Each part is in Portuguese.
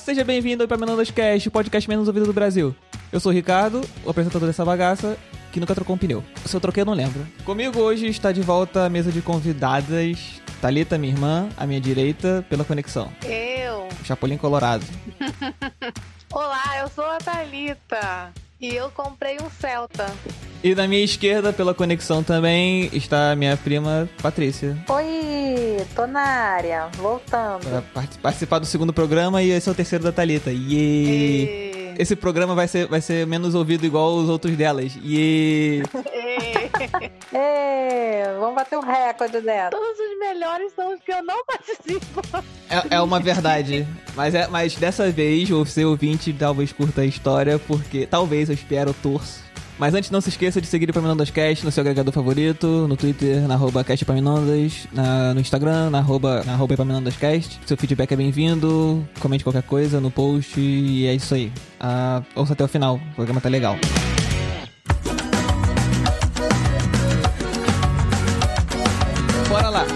seja bem-vindo ao Epaminondas Cast, o podcast menos ouvido do Brasil. Eu sou o Ricardo, o apresentador dessa bagaça, que nunca trocou um pneu. Se eu troquei, eu não lembro. Comigo hoje está de volta a mesa de convidadas, Thalita, minha irmã, à minha direita, pela conexão. Eu. O Chapolin Colorado. Olá, eu sou a Thalita. E eu comprei um Celta. E na minha esquerda, pela conexão também, está a minha prima Patrícia. Oi, tô na área, voltando. Para part- participar do segundo programa e esse é o terceiro da Thalita. Yay! E... Esse programa vai ser, vai ser menos ouvido igual os outros delas. E... Ê, vamos bater o recorde dela. Todos os melhores são os que eu não participo. É, é uma verdade. Mas, é, mas dessa vez, você ouvinte talvez curta a história, porque talvez, eu espero, torço. Mas antes, não se esqueça de seguir o Epaminondas Cast no seu agregador favorito, no Twitter, na arroba Cast Epaminondas, na, no Instagram, na arroba, na arroba. Seu feedback é bem-vindo, comente qualquer coisa no post e é isso aí. Ah, ouça até o final, o programa tá legal. Bora lá!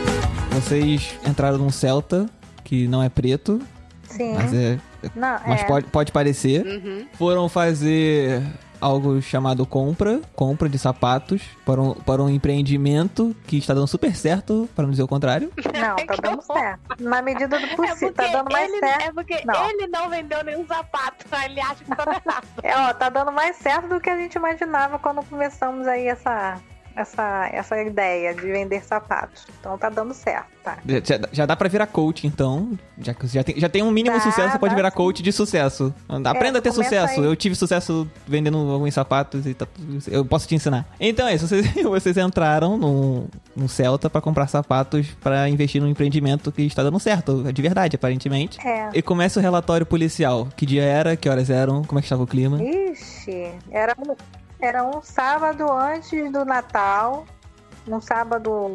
Vocês entraram num Celta, que não é preto, Sim. mas é. Não, Mas é. pode, pode parecer. Uhum. Foram fazer algo chamado compra, compra de sapatos para um, para um empreendimento que está dando super certo, para não dizer o contrário. Não, tá dando horror. certo. Na medida do É possível, porque, tá dando mais ele, certo. é porque Não. ele não vendeu nenhum sapato. Ele acha que tá errado. É, ó, tá dando mais certo do que a gente imaginava quando começamos aí essa, essa, essa ideia de vender sapatos. Então tá dando certo, tá? Já, já- dá para virar coach, então. Já, já, tem, já tem um mínimo Dá, sucesso, você pode virar sim. coach de sucesso. Aprenda a ter começa sucesso. aí. Eu tive sucesso vendendo alguns sapatos e tá eu posso te ensinar. Então é isso, vocês, vocês entraram num, num Celta para comprar sapatos para investir num empreendimento que está dando certo, de verdade, aparentemente. É. E começa o relatório policial. Que dia era? Que horas eram? Como é que estava o clima? Ixi, era era um sábado antes do Natal. Um sábado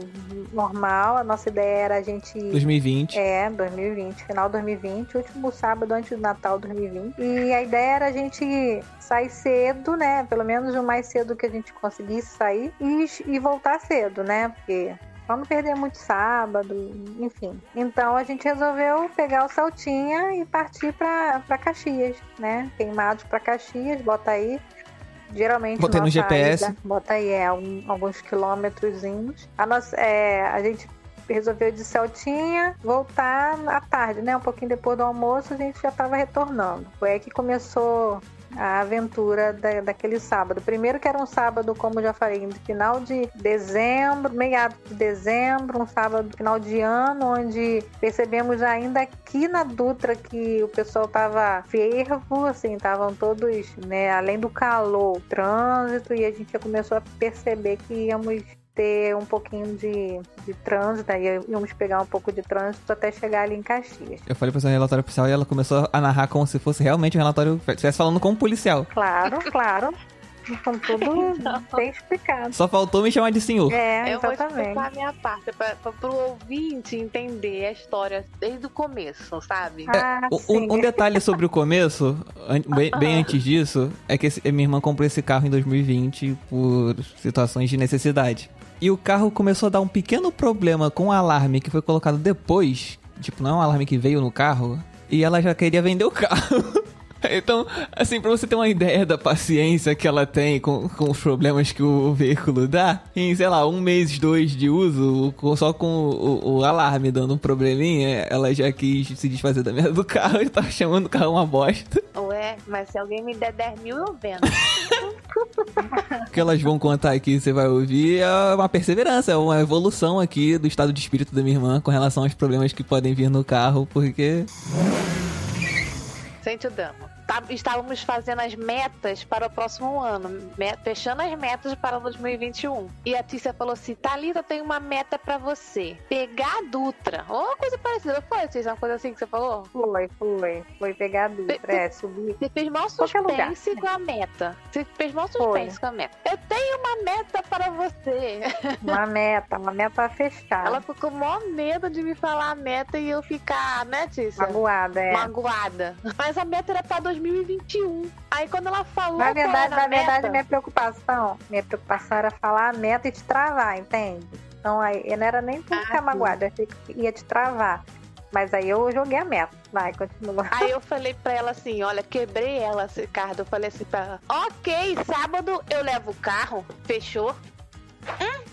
normal. A nossa ideia era a gente. 2020. É, 2020, final de 2020, último sábado antes do Natal 2020. E a ideia era a gente sair cedo, né? Pelo menos o mais cedo que a gente conseguisse sair e, e voltar cedo, né? Porque pra não perder muito sábado, enfim. Então a gente resolveu pegar o Saltinha e partir pra, pra Caxias, né? Queimados pra Caxias, bota aí. Geralmente Botei no GPS. ida- bota aí, é, um- alguns quilômetrozinhos. A, nossa, é, a gente resolveu de Celtinha voltar à tarde, né? Um pouquinho depois do almoço a gente já estava retornando. Foi aí que começou a aventura da, daquele sábado. Primeiro que era um sábado, como já falei, no final de dezembro, meados de dezembro, um sábado final de ano, onde percebemos ainda aqui na Dutra que o pessoal tava fervo, assim, estavam todos, né, além do calor, trânsito, e a gente já começou a perceber que íamos ter um pouquinho de, de trânsito, aí íamos pegar um pouco de trânsito até chegar ali em Caxias. Eu falei pra um relatório oficial e ela começou a narrar como se fosse realmente um relatório. Estivesse falando como policial. Claro, claro. Com tudo bem explicado. Só faltou me chamar de senhor. É, Eu vou exatamente. explicar a minha parte, pra, pra, pro ouvinte entender a história desde o começo, sabe? Ah, Um- sim. Um, um detalhe sobre o começo, an- bem, bem antes disso, é que esse- minha irmã comprou esse carro em 2020 por situações de necessidade. E o carro começou a dar um pequeno problema com o alarme que foi colocado depois. Tipo, não é um alarme que veio no carro. E ela já queria vender o carro. Então, assim, pra você ter uma ideia da paciência que ela tem com, com os problemas que o veículo dá, em, sei lá, um mês, dois de uso, só com o, o alarme dando um probleminha, ela já quis se desfazer da merda do carro e tava chamando o carro uma bosta. Ué, mas se alguém me der 10 mil, eu vendo. O que elas vão contar aqui, você vai ouvir, é uma perseverança, é uma evolução aqui do estado de espírito da minha irmã com relação aos problemas que podem vir no carro, porque Sente o dano. Tá- estávamos fazendo as metas para o próximo ano, me- fechando as metas para 2021. E a Tícia falou assim: Thalita, tem uma meta para você. Pegar a Dutra. Ou uma coisa parecida. Foi, Tícia? Uma coisa assim que você falou? Foi, foi. Foi pegar a Dutra, é, subir. Você fez mal suspense com a meta. Você fez mal suspense com a meta. Eu tenho uma meta para você. Uma meta, uma meta a fechar. Ela ficou com o maior medo de me falar a meta e eu ficar, né, Tícia? Magoada, é. magoada. Mas a meta era pra 2021. Aí quando ela falou Na verdade, na a meta, verdade, minha preocupação, minha preocupação era falar a meta e te travar, entende? Então aí eu não era nem tu Ah, ficar magoada, eu achei que ia te travar. Mas aí eu joguei a meta. Vai, continua. Aí eu falei pra ela assim, olha, quebrei ela, Ricardo. Eu falei assim pra ela, ok, sábado eu levo o carro, fechou? Hum,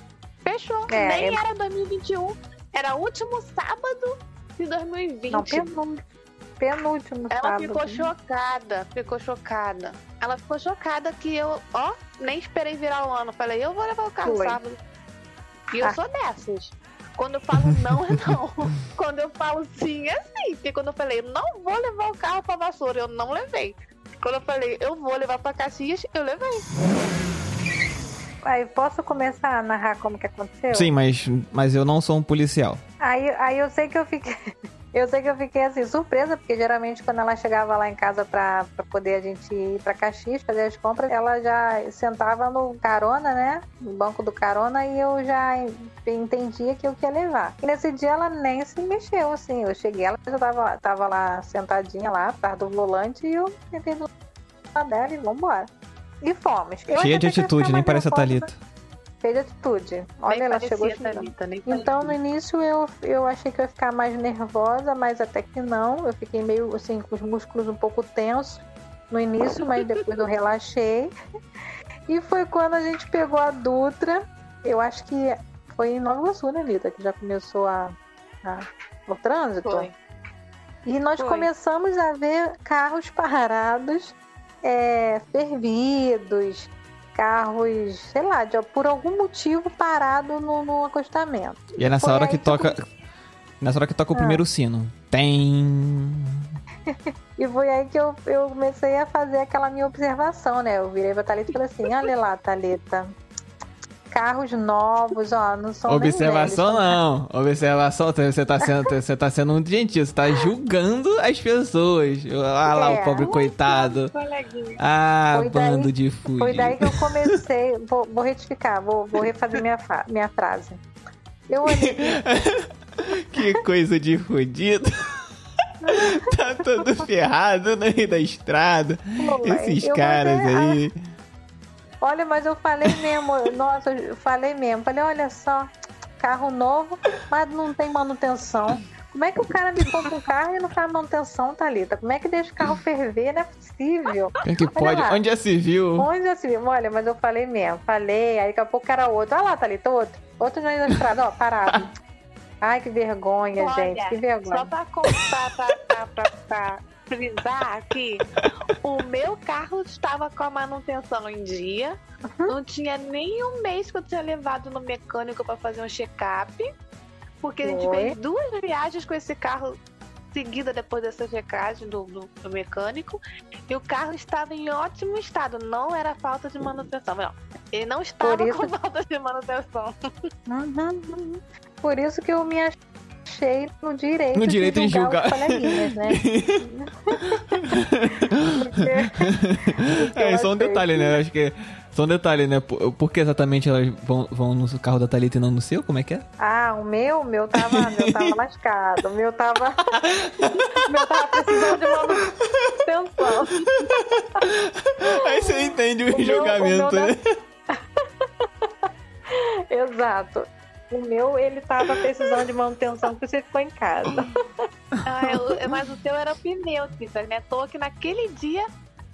fechou. É, Nem eu- era 2021, era o último sábado de 2020. Não, penúltimo, penúltimo Ela sábado. ficou chocada, ficou chocada. Ela ficou chocada que eu, ó, nem esperei virar o ano. Falei, eu vou levar o carro Foi. sábado. E eu Ah. sou dessas. Quando eu falo não, é não. quando eu falo sim, é sim. Porque quando eu falei, não vou levar o carro pra vassoura, eu não levei. Quando eu falei, eu vou levar pra Caxias, eu levei. Aí, posso começar a narrar como que aconteceu? Sim, mas, mas eu não sou um policial. Aí, aí eu sei que eu fiquei. Eu sei que eu fiquei assim, surpresa, porque geralmente quando ela chegava lá em casa pra, pra poder a gente ir pra Caxias fazer as compras, ela já sentava no carona, né? No banco do carona, e eu já entendia que eu ia levar. E nesse dia ela nem se mexeu, assim. Eu cheguei, ela já tava, lá- tava lá sentadinha lá, perto do volante, e eu sentei do lado dela e vambora. E fomos. Eu Cheia de atitude, nem parece a Thalita. De atitude. Olha, ela chegou. Thalita, Então, no início eu, eu achei que eu ia ficar mais nervosa, mas até que não. Eu fiquei meio assim, com os músculos um pouco tensos no início, mas depois eu relaxei. E foi quando a gente pegou a Dutra. Eu acho que foi em Nova Iguaçu, né, Lita? Que já começou a, a- o trânsito. Foi. E nós Foi. começamos a ver carros parados, é, fervidos, carros, sei lá, de- por algum motivo parado no, no acostamento. E é nessa Foi hora que que toca. Nessa hora que toca o Ah. primeiro sino. Tem. E foi aí que eu, eu comecei a fazer aquela minha observação, né? Eu virei pra Thalita e falei assim: olha lá, Thalita. Carros novos, ó, não são nem Observação velhos, não. Observação, você tá sendo, você tá sendo um gentil, você tá julgando as pessoas. Ah lá, É. o pobre coitado. Ah, Foi daí- bando de Foi fudido. daí que eu comecei. Vou, vou retificar, vou, vou refazer minha, minha frase. Eu olhei. Que coisa de fudido. tá todo ferrado no meio da estrada. Pô, Esses caras botei a- aí. Olha, mas eu falei mesmo, nossa, eu falei mesmo. Falei, olha só, carro novo, mas não tem manutenção. Como é que o cara me compra um carro e não faz manutenção, Thalita? Como é que deixa o carro ferver? Não é possível. É que pode? lá. Onde já se viu? Onde assim? Olha, mas eu falei mesmo, falei, aí daqui a pouco era outro. Olha lá, Thalita, outro. Outro na estrada, ó, parado. Ai, que vergonha, Olha, gente, que vergonha. Só pra contar, pra, pra, pra, pra frisar aqui, o meu carro estava com a manutenção em dia. Não tinha nem um mês que eu tinha levado no mecânico pra fazer um check-up. Porque a gente fez duas viagens com esse carro seguida depois dessa checagem do, do, do mecânico. E o carro estava em ótimo estado. Não era falta de manutenção. Não, ele não estava isso- com falta de manutenção. Uhum, uhum. Por isso que eu me achei no direito, No direito de julgar. né? Porque- É, só um achei detalhe, que- né? Acho que. Só um detalhe, né? Por, por que exatamente elas vão, vão no carro da Thalita e não no seu? Como é que é? Ah, o meu, o meu tava, o meu tava lascado. O meu tava. o meu tava precisando de manutenção. Aí você entende o, O meu- julgamento, o meu né? Exato. O meu, ele tava precisando de manutenção porque você ficou em casa. Ah, eu- mas o teu era o pneu, Tita. Né? Toa que naquele dia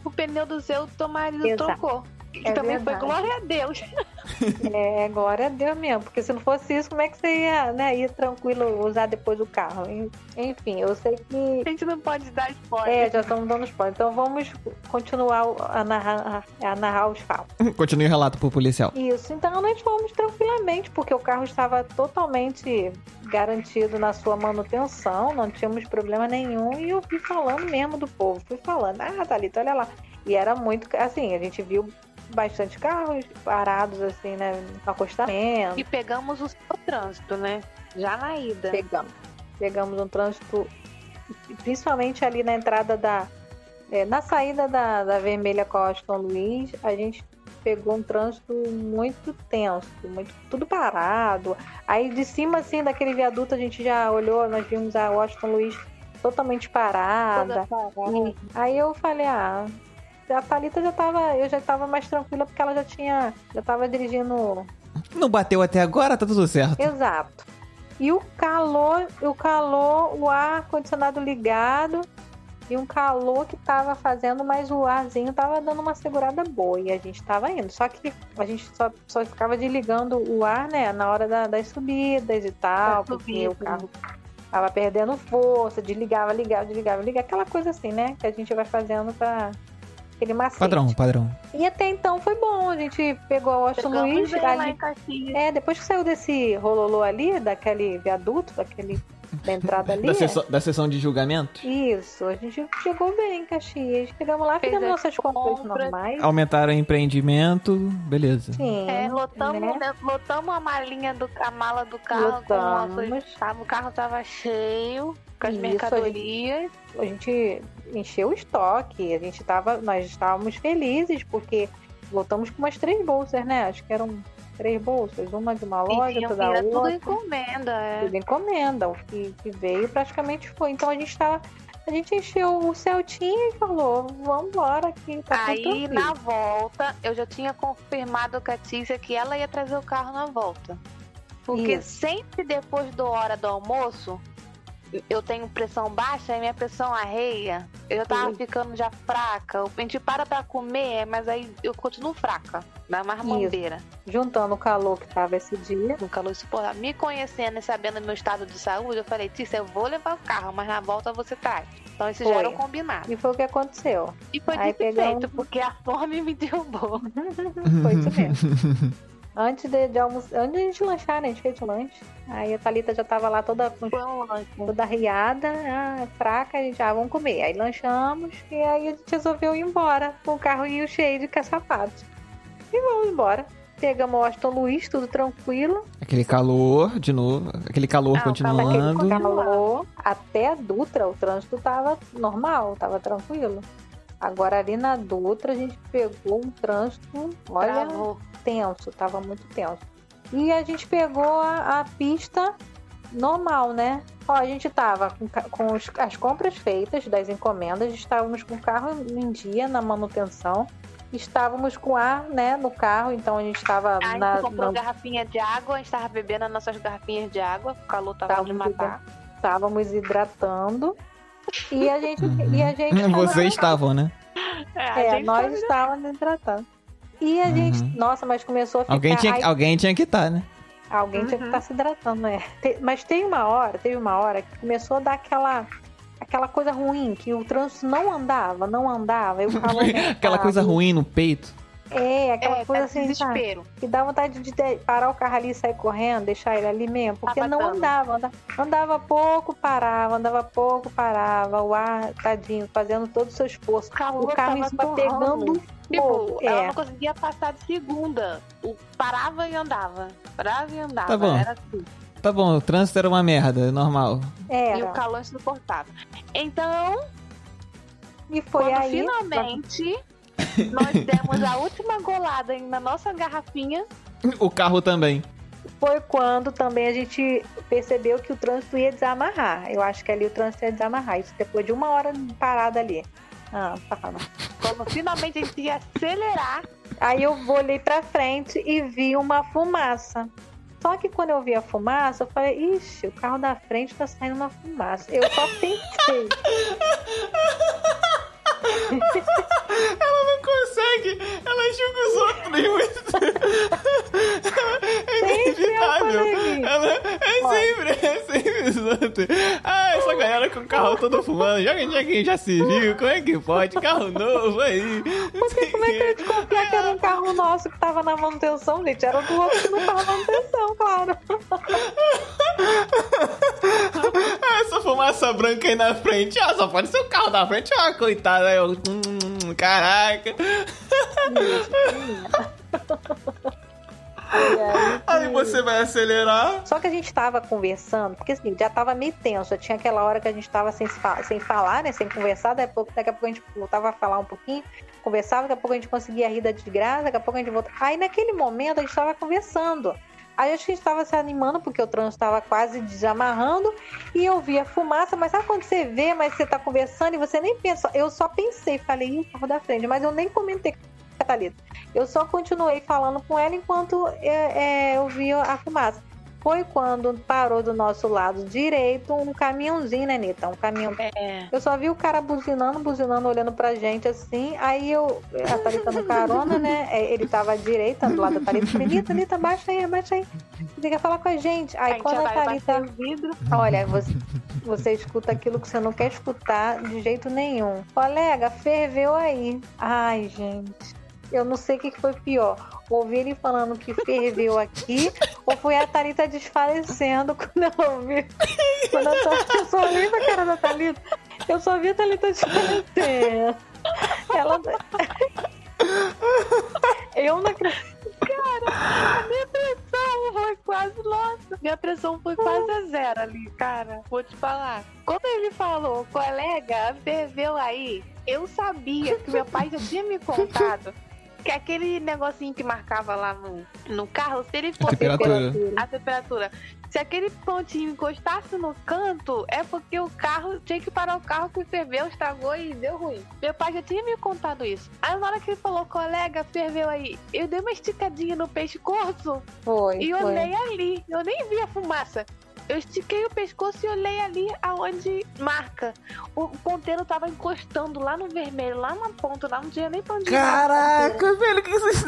o pneu do seu teu marido Exato. trocou. Que É também verdade. foi glória a Deus. É, agora deu mesmo. Porque se não fosse isso, como é que você ia, né, ir tranquilo usar depois o carro? En- Enfim, eu sei que A gente não pode dar É, spoiler. já estamos dando spoiler. Então vamos continuar a narrar, a narrar os fatos. Continue o relato pro policial. Isso, então nós fomos tranquilamente, porque o carro estava totalmente garantido na sua manutenção, não tínhamos problema nenhum, e eu fui falando mesmo do povo, fui falando, ah, Thalita, olha lá. E era muito, assim, a gente viu bastante carros parados, assim, né, no acostamento. E pegamos o seu trânsito, né? Já na ida. Pegamos. Pegamos um trânsito, principalmente ali na entrada da. é, na saída da, da Vermelha com a Austin Luiz, a gente pegou um trânsito muito tenso, muito, tudo parado. Aí de cima, assim, daquele viaduto, a gente já olhou, nós vimos a Washington Luiz totalmente parada. Parada. Aí eu falei, ah, a Thalita já tava, eu já tava mais tranquila porque ela já tinha, já tava dirigindo Não bateu até agora, tá tudo certo. Exato. E o calor, o calor, o ar condicionado ligado e um calor que tava fazendo, mas o arzinho tava dando uma segurada boa e a gente tava indo. Só que a gente só, só ficava desligando o ar, né, na hora da, das subidas e tal, porque o carro tava perdendo força, desligava, ligava, desligava, ligava, aquela coisa assim, né, que a gente vai fazendo pra aquele macete. Padrão, padrão. E até então foi bom, a gente pegou o Austin Pegamos Luiz ali. É, depois que saiu desse rololô ali, daquele viaduto, daquele da entrada ali. Da, é. sessão, da sessão de julgamento? Isso, a gente chegou bem em Caxias. Chegamos lá, Fez fizemos as nossas compras compras. normais. Aumentaram o empreendimento, beleza. Sim. É, lotamos, né? né, lotamos a malinha do a mala do carro Lotamos. com nossos, tava- o carro tava cheio com as Isso, mercadorias. A gente encheu o estoque, a gente tava, nós estávamos felizes porque voltamos com umas três bolsas, né? Acho que eram três bolsas, uma de uma loja, e tinha, outra da era tudo outra. encomenda, é. Tudo encomenda, o que, que veio praticamente foi. Então a gente tava, a gente encheu o Celtinha e falou, vamos embora que tá Aí na volta eu já tinha confirmado com a Tícia que ela ia trazer o carro na volta. Porque Isso. sempre depois da hora do almoço, eu tenho pressão baixa e minha pressão arreia. Eu já tava Sim. ficando já fraca. A gente para pra comer, mas aí eu continuo fraca. Dá mais mambeira. Juntando o calor que tava esse dia. No calor insuportável. Me conhecendo e sabendo meu estado de saúde, eu falei, Tícia, eu vou levar o carro, mas na volta você traz. Então isso já Foi. era um combinado. E foi o que aconteceu. E foi Aí dito e pegamos- porque a fome me derrubou. Foi isso mesmo. Antes de, de almoçar, antes de a gente lanchar, né? A gente fez lanche. Aí a Thalita já tava lá toda, com- toda riada, ah, fraca, a gente, ah, vamos comer. Aí lanchamos e aí a gente resolveu ir embora com o carrinho cheio de caçapatos. E vamos embora. Pegamos o Aston Luiz, tudo tranquilo. Aquele calor, de novo. Aquele calor Ah, o continuando. Aquele calor. Até a Dutra, o trânsito tava normal, tava tranquilo. Agora ali na Dutra a gente pegou um trânsito, olha, Travou. Tenso, tava muito tenso. E a gente pegou a, a pista normal, né? Ó, a gente tava com, com os- as compras feitas das encomendas, estávamos com o carro em dia na manutenção, estávamos com ar, né, no carro, então a gente estava Aí a na, gente comprou na- garrafinha de água, a gente tava bebendo as nossas garrafinhas de água, o calor tava de matar. estávamos hidratando. E a gente, Uhum. e a gente tava- Vocês estavam, né? É, a É, gente nós estávamos hidratando. E a Uhum. gente, nossa, mas começou a ficar. Alguém tinha, ai, alguém tinha que estar, né? alguém tinha que Uhum. estar se hidratando, né? Mas teve uma hora, teve uma hora que começou a dar aquela. Aquela coisa ruim, que o trânsito não andava, não andava, e calor Aquela coisa ruim no peito. É, aquela É, coisa tá assim, sabe? desespero. que dá vontade de parar o carro ali e sair correndo, deixar ele ali mesmo, porque não Sapatando. andava, andava, andava pouco, parava, andava pouco, parava, o ar, tadinho, fazendo todo o seu esforço. O carro em tava cima torrando. pegando Tipo, fogo. ela É, não conseguia passar de segunda. O parava e andava. Parava e andava. Tá bom. Era assim. Tá bom, o trânsito era uma merda, normal. era. E o calor insuportável. Então, E foi quando aí. finalmente nós demos a última golada na nossa garrafinha, O carro também. Foi quando também a gente percebeu que o trânsito ia desamarrar. Eu acho que ali o trânsito ia desamarrar. Isso depois de uma hora parada ali. Ah, fala. quando finalmente a gente ia acelerar, Aí eu olhei pra frente e vi uma fumaça. Só que quando eu vi a fumaça, eu falei, ixi, o carro da frente tá saindo uma fumaça. Eu só pensei. Ela não consegue, ela julga os outros. É falei. Ela é sempre, é sempre os outros. Ah, essa galera com o carro todo fumando. Já, já, quem já se viu, como é que pode? Carro novo aí. Porque como é que eu ia desconfiar que era um carro nosso que tava na manutenção, gente? Era do outro que não tava na manutenção, claro. Ah, essa branca aí na frente. Ah, só pode ser o carro da frente. Ah, coitada. Eu, hum, caraca. Aí, Aí você vai acelerar. Só que a gente tava conversando, porque assim, já tava meio tenso, tinha aquela hora que a gente tava sem, sem falar, né? Sem conversar, daqui a, pouco, daqui a pouco a gente voltava a falar um pouquinho, conversava, daqui a pouco a gente conseguia rir da desgraça, daqui a pouco a gente voltava. Aí naquele momento a gente tava conversando. Aí acho que a gente tava se animando, porque o trânsito tava quase desamarrando, e eu via fumaça, mas sabe quando você vê, mas você tá conversando e você nem pensa, eu só pensei, falei, o carro da frente, mas eu nem comentei com a Thalita. Eu só continuei falando com ela enquanto é, é, eu via a fumaça. Foi quando parou do nosso lado direito um caminhãozinho, né, Nita? Um caminhão. É. Eu só vi o cara buzinando, buzinando, olhando pra gente assim. Aí eu, a Thalita no carona, né? é, Ele tava à direita, do lado da Thalita. Falei, Nita, Nita, baixa aí, abaixa aí. Você quer falar com a gente? Aí a gente quando a Thalita. vidro. Olha, você, você escuta aquilo que você não quer escutar de jeito nenhum. Colega, ferveu aí. Ai, gente. Eu não sei o que foi pior. Ouvir ele falando que ferveu aqui ou foi a Thalita desfalecendo quando eu ouvi. Quando eu, tô, eu só olhei pra cara da Thalita. Eu só vi a Thalita desfalecendo. Ela. Eu não acredito. A minha pressão foi quase, nossa, minha pressão foi quase a zero ali, cara. Vou te falar. Quando ele falou, colega, ferveu aí, eu sabia que meu pai já tinha me contado que aquele negocinho que marcava lá no, no carro, se ele fosse temperatura. a temperatura. Se aquele pontinho encostasse no canto, é porque o carro tinha que parar o carro que ferveu, estragou e deu ruim. Meu pai já tinha me contado isso. Aí na hora que ele falou, colega, ferveu aí, eu dei uma esticadinha no pescoço Foi. e foi. olhei ali. Eu nem vi a fumaça. Eu estiquei o pescoço e olhei ali aonde marca. O ponteiro tava encostando lá no vermelho, lá na ponta, lá não tinha nem pra onde ir. Caraca, velho, o que vocês.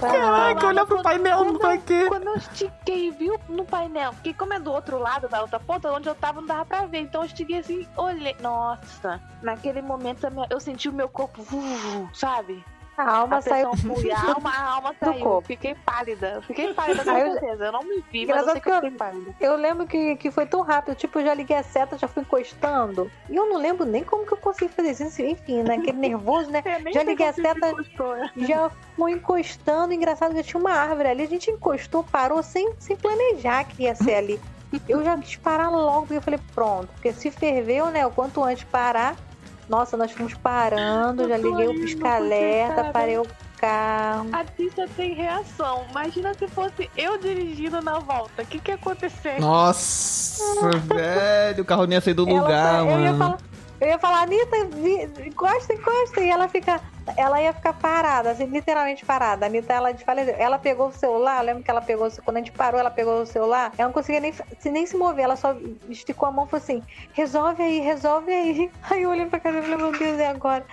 Caraca, olha pro painel, não vai quê? Quando eu estiquei, viu, no painel, porque como é do outro lado, da outra ponta, onde eu tava não dava pra ver. Então eu estiquei assim, olhei. Nossa, naquele momento eu senti o meu corpo, uh, sabe? A alma a saiu. fui, a alma, a alma saiu. corpo. Fiquei pálida. Fiquei pálida com eu- certeza. Eu não me vi, mas eu que eu eu- fiquei pálida. Eu lembro que, que foi tão rápido, tipo, eu já liguei a seta, já fui encostando. E eu não lembro nem como que eu consegui fazer isso. Enfim, né? Aquele nervoso, né? Nem Já liguei a seta- encostou. Já fui encostando. Engraçado que tinha uma árvore ali. A gente encostou, parou sem, sem planejar que ia ser ali. Eu já quis parar logo, porque eu falei, pronto. Porque se ferveu, né? O quanto antes parar. Nossa, nós fomos parando, já liguei o pisca-alerta, parei o carro. A Tícia tem reação. Imagina se fosse eu dirigindo na volta. O que que ia acontecer? Nossa, velho, o carro nem ia sair do Ela lugar, tá- eu ia mano. Eu ia falar, Anitta, encosta, encosta. E ela fica. Ela ia ficar parada, assim, literalmente parada. A Anitta, ela desfaleceu. Ela pegou o celular, eu lembro que ela pegou, quando a gente parou, ela pegou o celular, ela não conseguia nem, se- nem se mover, ela só esticou a mão e falou assim: resolve aí, resolve aí. Aí eu olhei pra cara e falei, meu Deus, e agora?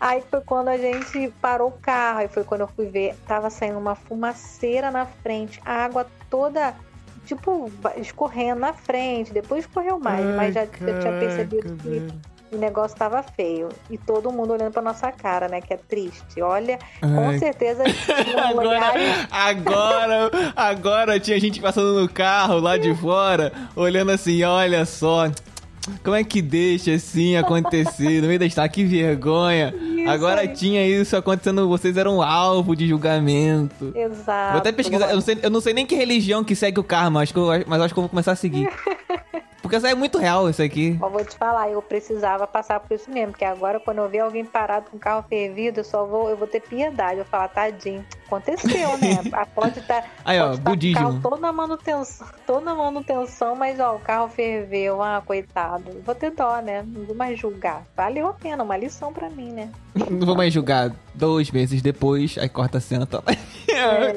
Aí foi quando a gente parou o carro, aí foi quando eu fui ver, tava saindo uma fumaceira na frente, a água toda, tipo, escorrendo na frente, depois escorreu mais, mas já, já tinha percebido que o negócio tava feio. E todo mundo olhando pra nossa cara, né? Que é triste. Olha, com Ai. certeza Agora, olhares. agora, agora tinha gente passando no carro lá de fora, olhando assim, olha só. Como é que deixa assim acontecer no meio da estrada? Que vergonha. agora aí. tinha isso acontecendo, vocês eram alvo de julgamento. Exato. Vou até pesquisar, eu não, sei, eu não sei nem que religião que segue o karma, acho que eu- mas acho que eu vou começar a seguir. Porque isso é muito real, isso aqui. Mas vou te falar, eu precisava passar por isso mesmo, porque agora quando eu ver alguém parado com o carro fervido, eu só vou, eu vou ter piedade. Eu vou falar, tadinho, aconteceu, né? A pode estar Aí, ó, tá budismo. carro todo na manutenção, todo na manutenção, mas ó, o carro ferveu, ah, coitado. Vou ter dó, né? Não vou mais julgar. Valeu a pena, uma lição pra mim, né? Não vou mais julgar. Dois meses depois, aí corta a cena. Tá... É,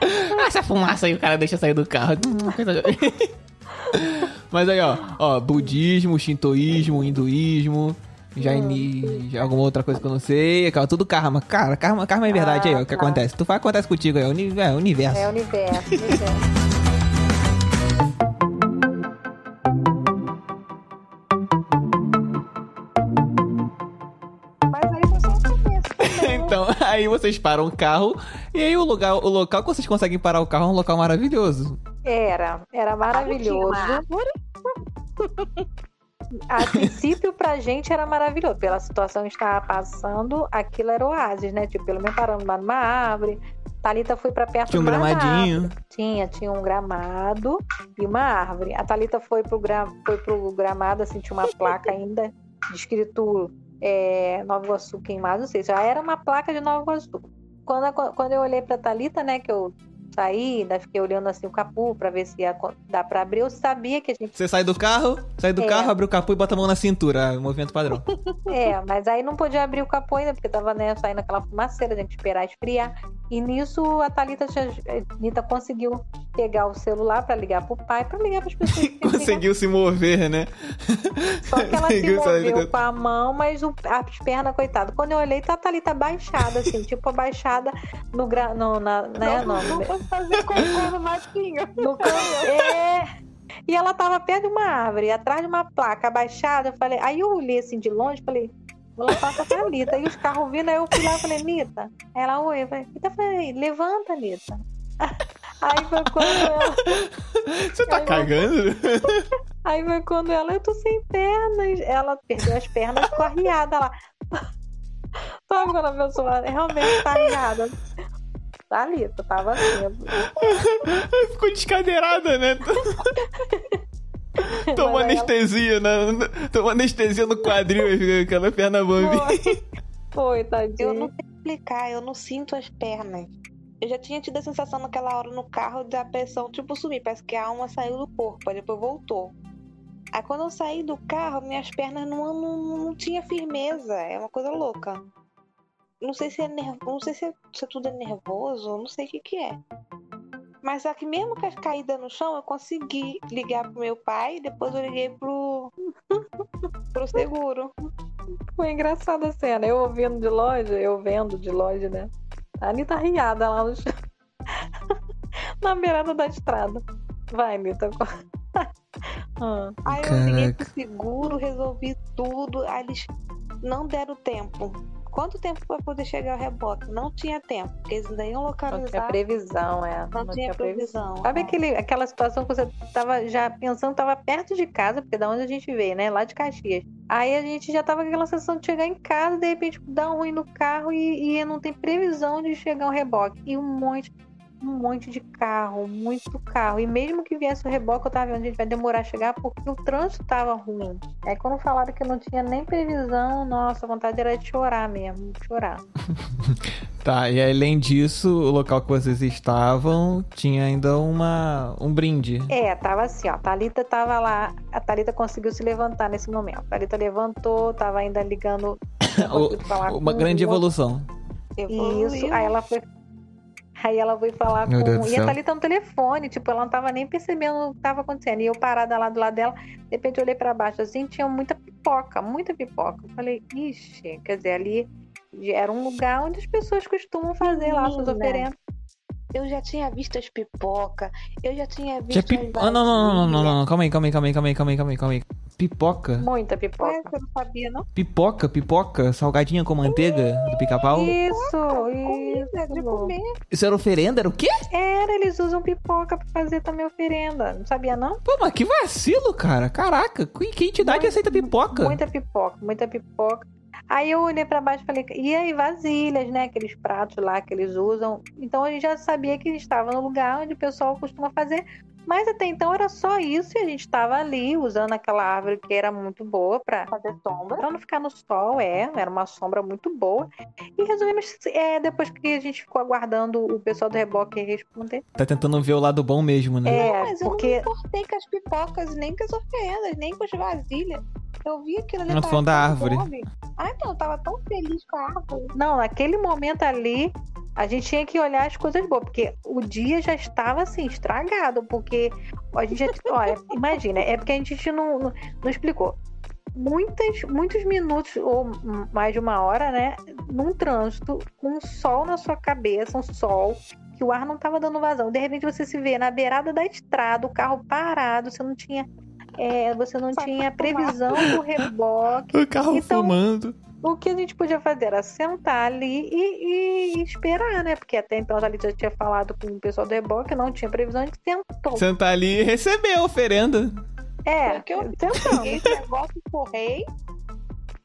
essa fumaça aí o cara deixa sair do carro. Coisa- Mas aí, ó, ó, budismo, shintoísmo, hinduísmo, jainismo, alguma outra coisa que eu não sei, cara, tudo karma. Cara, karma, karma é verdade aí, ó, o que Ah, tá. acontece. Tu faz, acontece contigo aí, é o uni- é o universo. é universo, aí vocês param o carro e aí o lugar, o local que vocês conseguem parar o carro é um local maravilhoso. Era, era maravilhoso. A princípio, pra gente era maravilhoso. Pela situação que estava passando, aquilo era oásis, né? Tipo, pelo menos parando lá numa árvore. Thalita foi pra perto Tinha um de uma gramadinho. árvore. Tinha, tinha um gramado e uma árvore. A Thalita foi pro, gra... foi pro gramado, assim, tinha uma placa ainda escrito é, Nova Iguaçu queimado, ou seja, já era uma placa de Nova Iguaçu. Quando, a- quando eu olhei pra Thalita, né, que eu saí, ainda fiquei olhando assim o capu pra ver se ia, dá pra abrir, eu sabia que a gente Você sai do carro, sai do É. carro, abre o capô e bota a mão na cintura, movimento padrão. É, mas aí não podia abrir o capô ainda, porque tava né, saindo aquela fumaceira, a gente esperar esfriar. E nisso a Thalita, tinha, a Anitta conseguiu pegar o celular para ligar pro pai, para ligar para as pessoas. que Conseguiu se mover, né? Só que ela se Conseguiu sair moveu do- com a mão, mas o, as pernas, coitado. Quando eu olhei, tá a Thalita baixada, assim, tipo abaixada no, gra, no, na, né, no, não posso fazer cocô no matinho. no canto. É. E ela tava perto de uma árvore, atrás de uma placa, abaixada. Eu falei, aí eu olhei assim de longe, falei, vou lá falar com a Thalita. E os carros vindo, aí eu fui lá e falei, Anitta. Aí ela, oi, eu falei, eu falei, levanta, Anitta. Aí foi quando ela. Você tá Aí cagando? Aí foi quando ela, eu tô sem pernas. Ela perdeu as pernas, ficou arriada lá. Sabe quando a pessoa realmente tá arriada? Tá ali, tu tava assim. Ficou descadeirada, né? Mas aí ela- anestesia, na, na- tomou anestesia no quadril, fica aquela perna bambi. Foi, tadinho. Eu não sei explicar, eu não sinto as pernas. Eu já tinha tido a sensação naquela hora no carro da pressão, tipo, sumir. Parece que a alma saiu do corpo, aí depois voltou. Aí quando eu saí do carro, minhas pernas não, não, não tinha firmeza. É uma coisa louca. Não sei se é nervo, não sei se, é- se tudo é nervoso, não sei o que que é. Mas só que mesmo com as caídas no chão, eu consegui ligar pro meu pai e depois eu liguei pro, pro seguro. Foi engraçada a cena. Eu ouvindo de longe, eu vendo de longe, né? A Anitta riada lá no chão. Na beirada da estrada. Vai, Anitta. Ah, Aí eu liguei pro seguro, resolvi tudo. Aí eles não deram tempo. Quanto tempo pra poder chegar o reboque? Não tinha tempo, porque eles ainda iam não tinha localizar. previsão, é. Não, tinha previsão. Sabe é. aquele, aquela situação que você tava já pensando, tava perto de casa, porque da onde a gente veio, né? Lá de Caxias. Aí a gente já tava com aquela sensação de chegar em casa, de repente dá um ruim no carro e, e não tem previsão de chegar um reboque. E um monte, um monte de carro, muito carro. E mesmo que viesse o reboque, eu tava vendo, a gente vai demorar a chegar porque o trânsito tava ruim. Aí quando falaram que não tinha nem previsão, nossa, a vontade era de chorar mesmo, de chorar. Tá, e além disso, o local que vocês estavam tinha ainda uma, um brinde. É, tava assim, ó. A Thalita tava lá. A Thalita conseguiu se levantar nesse momento. A Thalita levantou, tava ainda ligando. falar Uma grande o evolução. Evoluiu. Isso. Aí ela foi. Aí ela foi falar Meu com. E a céu. Thalita no telefone, tipo, ela não tava nem percebendo o que tava acontecendo. E eu parada lá do lado dela, de repente eu olhei pra baixo assim, tinha muita pipoca, muita pipoca. Eu falei, ixi, quer dizer, ali era um lugar onde as pessoas costumam fazer lá suas Menina. oferendas. Eu já tinha visto as pipoca, eu já tinha visto Já as pi... ah, não, não, não, não, não, não, calma aí, calma aí, calma aí, calma aí, calma aí, calma aí, calma aí. Pipoca? Muita pipoca. você não sabia, não? Pipoca, pipoca, salgadinha com manteiga do pica-pau? Isso, Comida de isso. comer. Isso era oferenda? Era o quê? Era, eles usam pipoca pra fazer também oferenda. Não sabia, não? Pô, mas que vacilo, cara. Caraca, que que entidade aceita pipoca? Muita pipoca, muita pipoca. Aí eu olhei pra baixo e falei, e aí, vasilhas, né? Aqueles pratos lá que eles usam. Então a gente já sabia que estava no lugar onde o pessoal costuma fazer. Mas até então era só isso e a gente estava ali usando aquela árvore que era muito boa pra, Fazer sombra. pra não ficar no sol, é. Era uma sombra muito boa. E resolvemos, é, depois que a gente ficou aguardando o pessoal do reboque responder. Tá tentando ver o lado bom mesmo, né? É, Mas eu não me porque importei com as pipocas, nem com as oferendas, nem com as vasilhas. Eu vi aquilo ali. Não, tava falando da árvore. fome. Ah, então, eu tava tão feliz com a árvore. Não, naquele momento ali, a gente tinha que olhar as coisas boas, porque o dia já estava assim, estragado, porque a gente já. Olha, imagina, é porque a gente não, não, não explicou. Muitas, muitos minutos, ou mais de uma hora, né? Num trânsito, com um sol na sua cabeça, um sol, que o ar não estava dando vazão. De repente você se vê na beirada da estrada, o carro parado, você não tinha. É, você não Só tinha previsão do reboque. O carro Então- fumando. O que a gente podia fazer era sentar ali e, e esperar, né? Porque até então a Thalita já tinha falado com o pessoal do reboque, não tinha previsão, a gente sentou. Sentar ali e receber a oferenda. É, Foi o que eu sentamos. Esse negócio, forrei.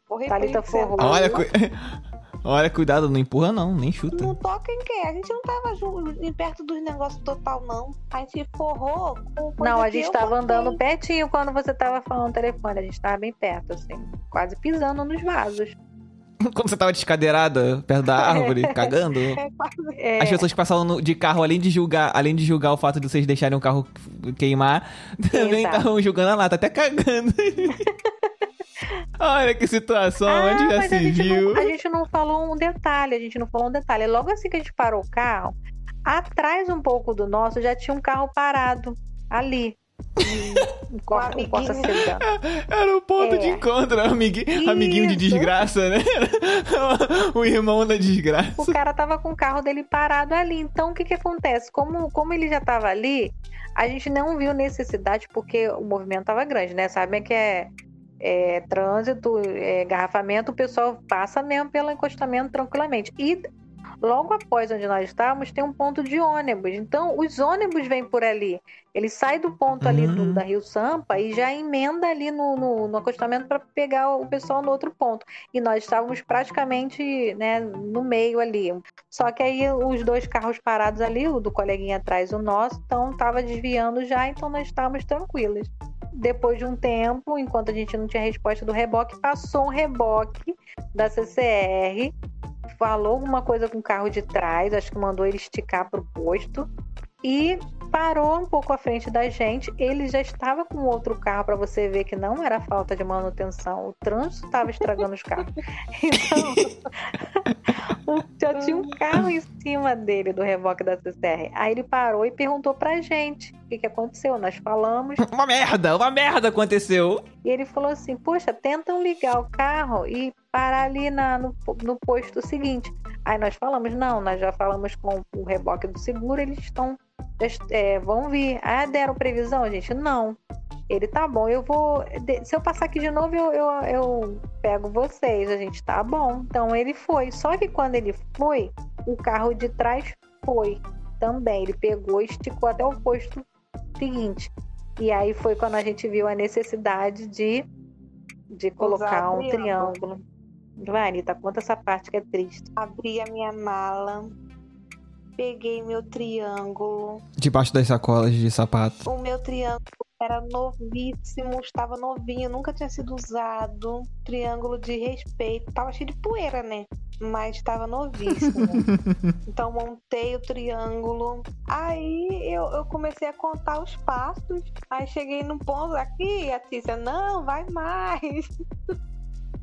Forrei Thalita forrou. Olha. Olha, cuidado, não empurra não, nem chuta. Não toca em quem? A gente não tava junto, perto dos negócios total, não. A gente forrou Não, a gente tava andando pertinho quando você tava falando no telefone. A gente tava bem perto, assim. Quase pisando nos vasos. Quando você tava descadeirada perto da árvore, cagando. É quase É, As pessoas que passavam de carro, além de julgar, além de julgar o fato de vocês deixarem o carro queimar, também estavam julgando a lata, até cagando. Olha que situação, Ah, onde já se a gente, viu. não, a gente não falou um detalhe, a gente não falou um detalhe. Logo assim que a gente parou o carro, atrás um pouco do nosso já tinha um carro parado ali. Um, um Corsa- um. Era o ponto É. de encontro, amiguinho, amiguinho de desgraça, né? o irmão da desgraça. O cara tava com o carro dele parado ali. Então o que que acontece? Como, como ele já tava ali, a gente não viu necessidade porque o movimento tava grande, né? Sabe que é, é trânsito, é garrafamento, o pessoal passa mesmo pelo encostamento tranquilamente. E logo após onde nós estávamos tem um ponto de ônibus. Então os ônibus vêm por ali. Ele sai do ponto ali do- Hum. da Rio Sampa e já emenda ali no, no, no acostamento para pegar o pessoal no outro ponto. E nós estávamos praticamente né, no meio ali. Só que aí os dois carros parados ali, o do coleguinha atrás e o nosso, então estava desviando já, então nós estávamos tranquilos. Depois de um tempo, enquanto a gente não tinha resposta do reboque, passou um reboque da CCR, falou alguma coisa com o carro de trás, acho que mandou ele esticar para o posto e parou um pouco à frente da gente. Ele já estava com outro carro para você ver que não era falta de manutenção, o trânsito estava estragando os carros. Então, já tinha um carro em cima dele do reboque da CCR. Aí ele parou e perguntou pra gente o que, que aconteceu. Nós falamos Uma merda, uma merda aconteceu. e ele falou assim: Poxa, tentam ligar o carro e parar ali na, no, no posto seguinte. Aí nós falamos: Não, nós já falamos com o reboque do seguro, eles estão. É, vão vir. Ah, deram previsão, gente? Não. Ele tá bom, eu vou. Se eu passar aqui de novo, eu, eu, eu pego vocês. A gente tá bom. Então ele foi. Só que quando ele foi, o carro de trás foi também. Ele pegou e esticou até o posto seguinte. E aí foi quando a gente viu a necessidade de, de colocar um triângulo. triângulo. Vai, Anitta, conta essa parte que é triste. Abri a minha mala, peguei meu triângulo. Debaixo das sacolas de sapato. O meu triângulo era novíssimo, estava novinho, nunca tinha sido usado. Triângulo de respeito. Tava cheio de poeira, né? Mas estava novíssimo. então montei o triângulo. Aí eu, eu comecei a contar os passos. Aí cheguei num ponto aqui, a Tícia, não, vai mais.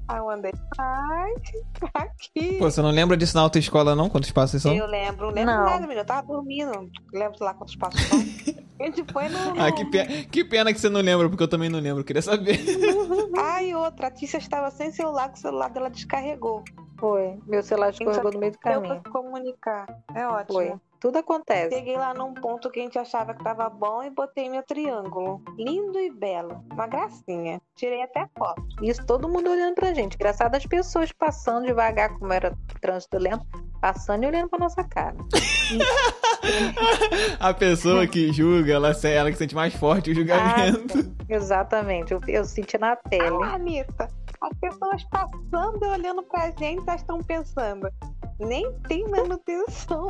Aí eu andei mais aqui. Pô, você não lembra disso na autoescola, não? Quantos passos são? Eu lembro, não lembro Não. nada, menina. Eu tava dormindo. Lembro, lá, quantos passos são. A gente foi no. Ah, que pena, que pena que você não lembra, porque eu também não lembro. Queria saber. Ah, e outra, a Tícia estava sem celular, que o celular dela descarregou. Foi. Meu celular escorregou no meio do Deu pra caminho. se comunicar. É ótimo. Foi. Tudo acontece. Cheguei lá num ponto que a gente achava que tava bom e botei meu triângulo. Lindo e belo. Uma gracinha. Tirei até foto. Isso todo mundo olhando pra gente. Engraçado as pessoas passando devagar, como era trânsito lento, passando e olhando pra nossa cara. A pessoa que julga, ela, ela que sente mais forte o julgamento. Ah, exatamente. Eu, eu senti na pele. Ah, Anitta, as pessoas passando e olhando pra gente, elas estão pensando. Nem tem manutenção.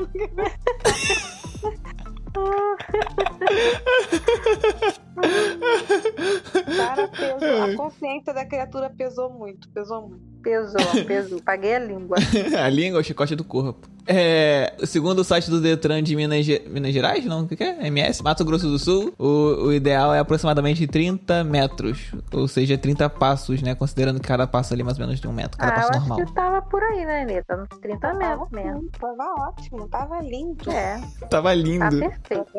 Cara, pesou. A consciência da criatura pesou muito, pesou muito. Pesou, pesou. Paguei a língua. a língua é o chicote do corpo. É, segundo o site do Detran de Minas, Ge- Minas Gerais, não? O que, que é? MS? Mato Grosso do Sul, o, o ideal é aproximadamente 30 metros. Ou seja, 30 passos, né? Considerando que cada passo ali mais ou menos de um metro, cada ah, eu passo acho normal. que tava por aí, né, Anitta? Uns 30 metros mesmo. Tava ótimo, tava lindo. É, Tava tá lindo. perfeito.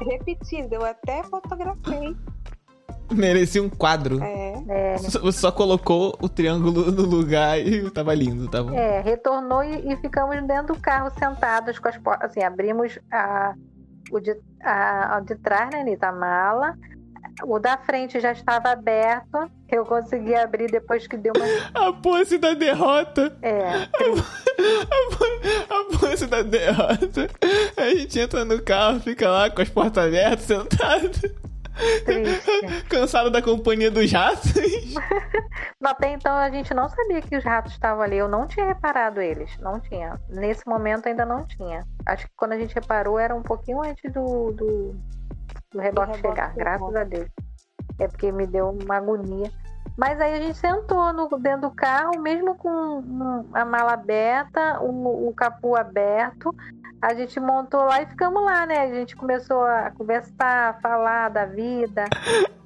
Repetindo, eu até fotografei. Merecia um quadro. É. É, Você só colocou o triângulo no lugar e tava lindo, tá bom? É, retornou e, e ficamos dentro do carro sentados com as portas. Assim, abrimos a, o, de, a, a de trás, né, Anitta? A mala. O da frente já estava aberto. Eu consegui abrir depois que deu uma. A posse da derrota. É, A po- A posse da derrota. A gente entra no carro, fica lá com as portas abertas, sentado. triste. Cansado da companhia dos ratos. Até então a gente não sabia que os ratos estavam ali. Eu não tinha reparado eles. Não tinha. Nesse momento ainda não tinha. Acho que quando a gente reparou era um pouquinho antes do, do, do reboque reboque chegar. chegar. Graças a Deus. É porque me deu uma agonia. Mas aí a gente sentou no, dentro do carro, mesmo com a mala aberta, o, o capô aberto. A gente montou lá e ficamos lá, né? A gente começou a conversar, a falar da vida,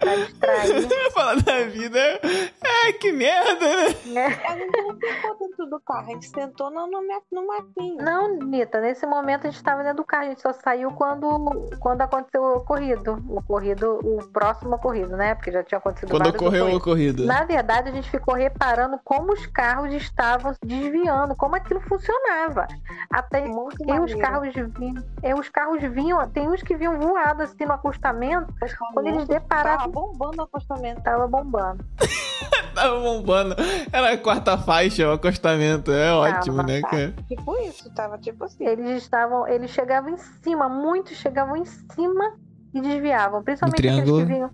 a distrair. falar da vida. É, que merda, né? A gente não ficou dentro do carro, a gente sentou no, no, no matinho. Não, Nita, nesse momento a gente estava dentro do carro, a gente só saiu quando, quando aconteceu o ocorrido. O ocorrido, o próximo ocorrido, né? Porque já tinha acontecido Quando ocorreu o ocorrido. Na verdade, a gente ficou reparando como os carros estavam desviando, como aquilo funcionava. Até Muito e os carros vinham, é, os carros vinham, tem uns que vinham voados assim no acostamento, quando eles deparavam. Tava bombando o acostamento. Tava bombando. tava bombando. Era a quarta faixa, o acostamento. É tava, ótimo, né, cara? Tipo isso, tava tipo assim. Eles estavam, eles chegavam em cima, muitos chegavam em cima e desviavam, principalmente aqueles que vinham.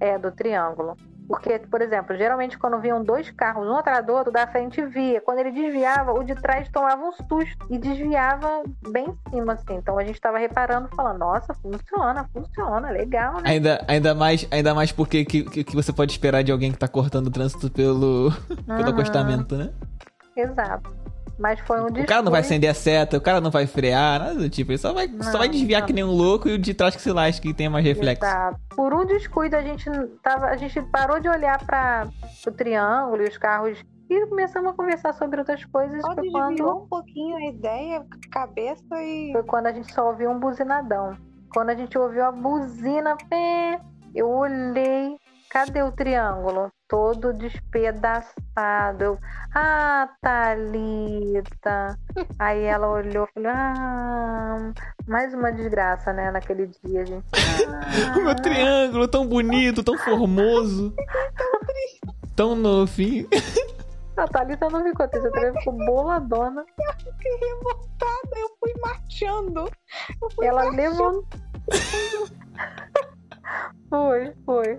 É, do triângulo. Porque, por exemplo, geralmente quando vinham dois carros, um atrás do outro, da frente via. Quando ele desviava, o de trás tomava um susto e desviava bem em cima, assim. Então a gente estava reparando, falando, nossa, funciona, funciona, legal, né? Ainda, ainda, mais, ainda mais porque que, que, você pode esperar de alguém que está cortando o trânsito pelo, pelo uhum. acostamento, né? Exato. Mas foi um descuido. O cara não vai acender a seta, o cara não vai frear, nada do tipo. Ele só vai, não, só vai desviar não. que nem um louco e o de trás que se lasque que tenha mais reflexo. Exato. Por um descuido, a gente, tava, a gente parou de olhar para o triângulo e os carros e começamos a conversar sobre outras coisas. Só foi quando... um pouquinho a ideia, a cabeça e. Foi quando a gente só ouviu um buzinadão. Quando a gente ouviu a buzina, pé, eu olhei, cadê o triângulo? todo despedaçado. Eu, ah, Thalita. Aí ela olhou e falou: Ah, mais uma desgraça, né? Naquele dia, gente. Ah. o meu triângulo tão bonito, tão formoso. tão novinho. A Thalita não ficou triste, a Thalita ficou boladona. Eu fiquei revoltada, eu fui marchando. Eu fui ela levantou. foi, foi.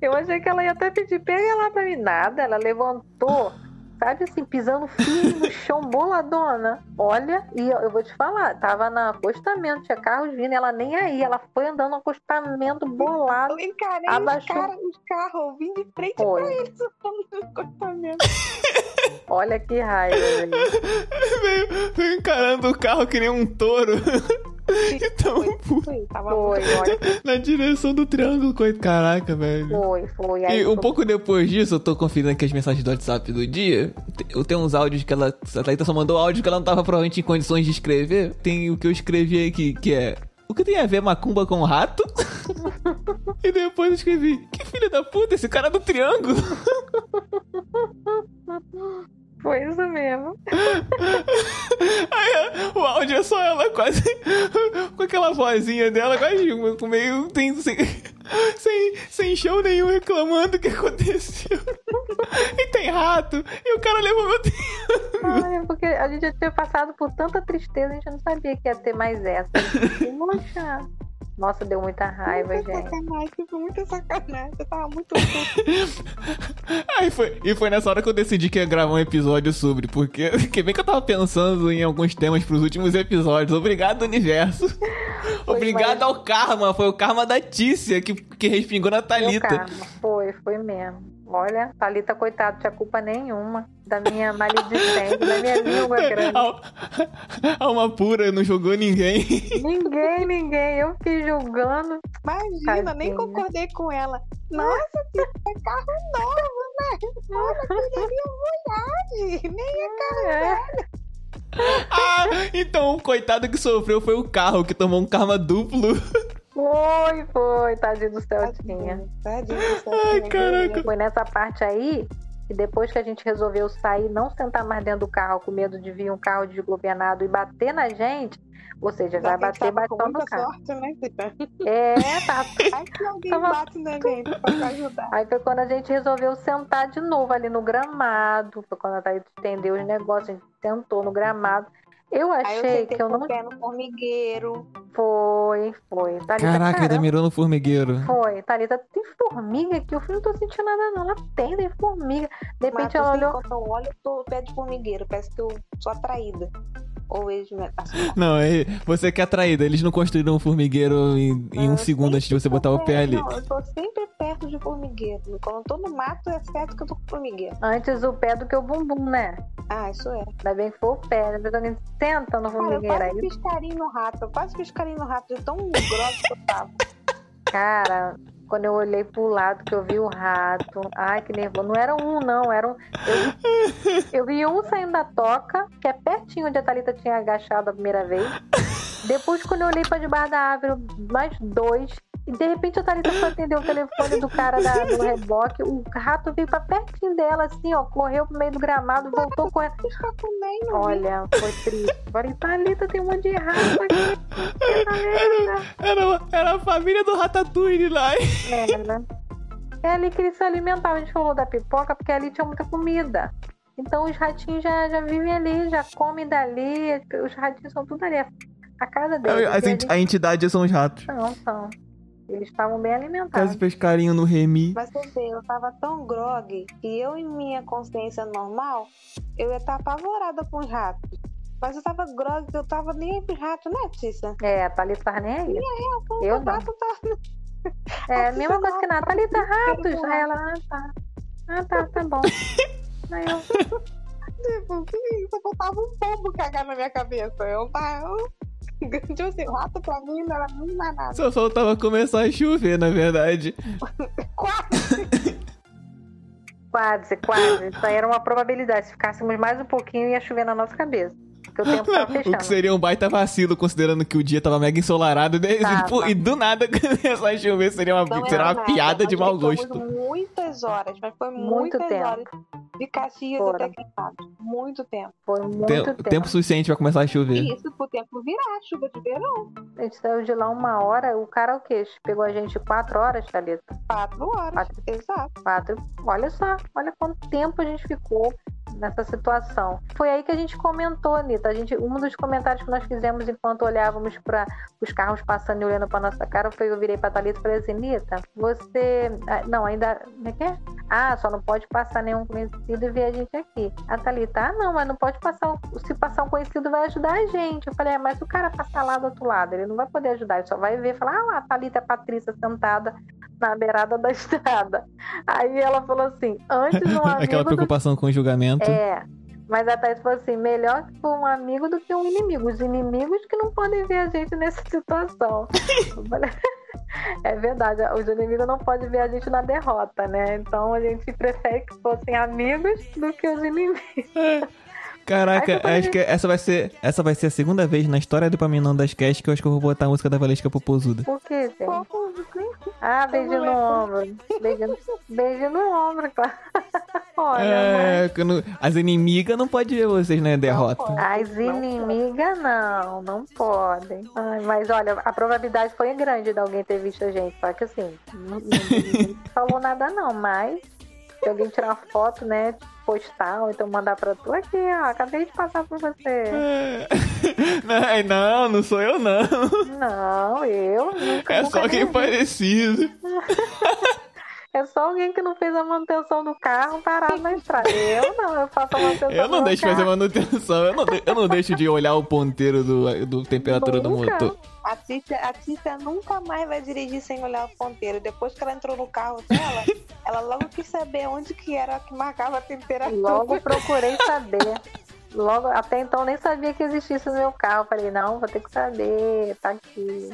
Eu achei que ela ia até pedir, pega lá pra mim. Nada, ela levantou, sabe assim, pisando firme no chão, boladona. Olha, e eu, eu vou te falar, tava no acostamento, tinha carros vindo, ela nem aí, ela foi andando no acostamento, bolado. Eu encarei abaixou... os, cara, os carros, vim de frente foi. pra eles, no acostamento. Olha que raiva, velho. veio, veio encarando o carro que nem um touro. Então, foi, foi, foi na direção do triângulo, coisa. Caraca, velho. Foi, foi. Aí e um pouco depois disso, eu tô conferindo aqui as mensagens do WhatsApp do dia. Eu tenho uns áudios que ela. A Thaíta só mandou áudio que ela não tava provavelmente em condições de escrever. Tem o que eu escrevi aqui, que é. O que tem a ver macumba com rato? e depois eu escrevi: Que filho da puta, esse cara é do triângulo. Foi isso mesmo. Aí, o áudio é só ela quase. com aquela vozinha dela, quase com meio. Tem, sem, sem, sem show nenhum reclamando o que aconteceu. e tem rato. E o cara levou meu tempo. Ai, porque a gente já tinha passado por tanta tristeza, a gente não sabia que ia ter mais essa. Poxa. Nossa, deu muita raiva, muita gente. Sacanagem, foi muita sacanagem. Eu tava muito Aí foi, e foi nessa hora que eu decidi que ia gravar um episódio sobre, porque que bem que eu tava pensando em alguns temas pros últimos episódios. Obrigado, universo. Foi, Obrigado mas... ao karma. Foi o karma da Tícia que, que respingou na Thalita. Foi, foi mesmo. Olha, Thalita, coitado, tinha culpa nenhuma da minha maledicência, da minha língua grande. Alma pura, não jogou ninguém. Ninguém, ninguém. Eu fiquei julgando. Imagina, Tadinha. nem concordei com ela. Nossa, que é carro novo, né? Olha, queria voyage. Nem é carro é. velho. Ah, então o coitado que sofreu foi o carro, que tomou um karma duplo. Foi, foi, tadinho do Celtinha. Tadinho do Celtinha. Ai, caraca. Foi nessa parte aí que depois que a gente resolveu sair, não sentar mais dentro do carro com medo de vir um carro desgovernado e bater na gente, ou seja, vai bater, batendo no carro. Sorte, né? É, tá. Aí que alguém tava... bate na gente pra ajudar. Aí foi quando a gente resolveu sentar de novo ali no gramado. Foi quando a Thaís entendeu os negócios, a gente sentou no gramado. Eu achei eu que eu não. Pé no formigueiro. Foi, foi. Thalita, Caraca, ainda mirou no formigueiro. Foi. Thalita, tem formiga aqui? Eu falei, não tô sentindo nada, não. Ela tem, tem formiga. De repente Mas, ela olhou. Quando eu olho, eu tô pé de formigueiro. Parece que eu sou atraída. Ou eles me... Não, é, você que é atraída. Eles não construíram um formigueiro em, em um segundo antes de você botar o pé ali. Não, eu tô sempre certo de formigueiro. Quando eu tô no mato, é certo que eu tô com formigueiro. Antes o pé do que o bumbum, né? Ah, isso é. Ainda bem que foi o pé. Né? A gente senta no Cara, eu formigueiro quase aí. fiz carinho no rato. Eu quase fiz carinho no rato de tão grosso que eu tava. Cara, quando eu olhei pro lado que eu vi o rato. Ai, que nervoso. Não era um, não. Era um. Eu, eu vi um saindo da toca, que é pertinho onde a Thalita tinha agachado a primeira vez. Depois, quando eu olhei pra debaixo da árvore, mais dois. E de repente a Thalita foi atender o telefone do cara da- do reboque. O rato veio pra pertinho dela, assim, ó. Correu pro meio do gramado, voltou com ela. Fiz também, não vi. Olha, foi triste. Falei, Thalita, tem um monte de rato aqui. Merda. Era, era a família do Ratatouille lá. Era. É ali que eles se alimentavam. A gente falou da pipoca porque ali tinha muita comida. Então os ratinhos já, já vivem ali, já comem dali. Os ratinhos são tudo ali. A casa deles. A, E a ent- a entidade são os ratos. Não, são. Eles estavam bem alimentados. fez carinho no Remy. Mas você vê, eu tava tão grog que eu, em minha consciência normal, eu ia estar apavorada com os ratos. Mas eu tava grog, eu tava nem aí ratos, né, Tícia? É, a Thalita tava nem aí. O Eu não. rato tá. É a mesma coisa que na Thalita ratos. Rato. Aí ela, ah, tá. Ah, tá, tá bom. Aí eu, Tipo, que isso? Eu tava um pombo cagar na minha cabeça. Eu tava. Tipo assim, rato pra mim não era nem mais nada. Só faltava começar a chover, na verdade. Quase. quase, quase. Isso aí era uma probabilidade. Se ficássemos mais um pouquinho, ia chover na nossa cabeça. Porque o tempo tava O que fechando. seria um baita vacilo, considerando que o dia tava mega ensolarado. Tava. E do nada começar a chover seria uma, Não seria uma nada. piada de mau gosto. Muitas horas, mas foi Muito muitas tempo. horas. De Caxias Foram. até Quintado. Muito tempo. Foi muito Tem- tempo. tempo suficiente pra começar a chover. E isso pro tempo virar, chuva de verão. A gente saiu de lá uma hora. O cara o quê? Pegou a gente quatro horas, Thalita? Quatro horas. Quatro. Exato. Quatro. Olha só, olha quanto tempo a gente ficou nessa situação. Foi aí que a gente comentou, Anitta. A gente, um dos comentários que nós fizemos enquanto olhávamos para os carros passando e olhando para nossa cara foi eu virei para Thalita e falei assim, Anitta, você. ah, Não, ainda. Como é que é? Ah, só não pode passar nenhum conhecido e ver a gente aqui. A Thalita, ah, não, mas não pode passar. Se passar um conhecido, vai ajudar a gente. Eu falei, é, mas o cara passar lá do outro lado, ele não vai poder ajudar, ele só vai ver e falar, ah lá, a Thalita e a Patrícia sentada na beirada da estrada. Aí ela falou assim: antes um amigo. Aquela do- preocupação com o julgamento. É. Mas a Thaís falou assim: melhor que for um amigo do que um inimigo. Os inimigos que não podem ver a gente nessa situação. É verdade, os inimigos não podem ver a gente na derrota, né? Então a gente prefere que fossem amigos do que os inimigos. Caraca, acho que essa vai ser essa vai ser a segunda vez na história do Paminão das Cast que eu acho que eu vou botar a música da Valesca Popozuda. Por quê, nem Ah, beijo no ombro. Beijo, no- beijo no ombro, claro. Olha, É, quando- as inimigas não podem ver vocês na derrota. As inimigas não, não podem. Ai, mas olha, a probabilidade foi grande de alguém ter visto a gente. Só que assim, não, não- ninguém falou nada não, mas se alguém tirar uma foto, né, postar ou então mandar pra tu aqui, ó, acabei de passar por você. É. Não, não, sou eu não. Não, eu nunca. É nunca só vi. parecido. É só alguém que não fez a manutenção do carro parado na estrada. Eu não, eu faço a manutenção Eu do não meu deixo fazer carro. manutenção. Eu não, de- eu não deixo de olhar o ponteiro do, do temperatura do Nunca. motor. A Tícia, a Tícia nunca mais vai dirigir sem olhar o ponteiro. Depois que ela entrou no carro dela, ela logo quis saber onde que era que marcava a temperatura. Logo procurei saber. Logo, até então nem sabia que existisse no meu carro. Falei, não, vou ter que saber, tá aqui.